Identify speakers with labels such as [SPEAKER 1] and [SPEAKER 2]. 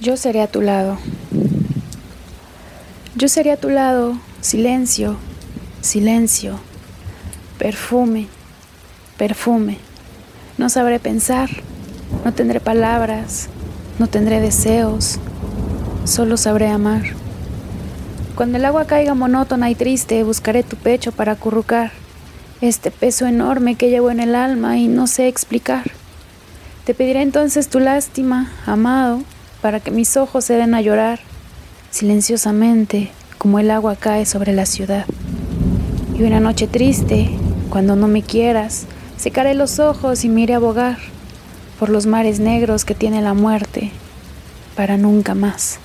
[SPEAKER 1] Yo seré a tu lado. Yo seré a tu lado, silencio, silencio, perfume, perfume. No sabré pensar, no tendré palabras, no tendré deseos, solo sabré amar. Cuando el agua caiga monótona y triste, buscaré tu pecho para acurrucar este peso enorme que llevo en el alma y no sé explicar. Te pediré entonces tu lástima, amado, para que mis ojos se den a llorar silenciosamente como el agua cae sobre la ciudad. Y una noche triste, cuando no me quieras, secaré los ojos y mire a bogar por los mares negros que tiene la muerte para nunca más.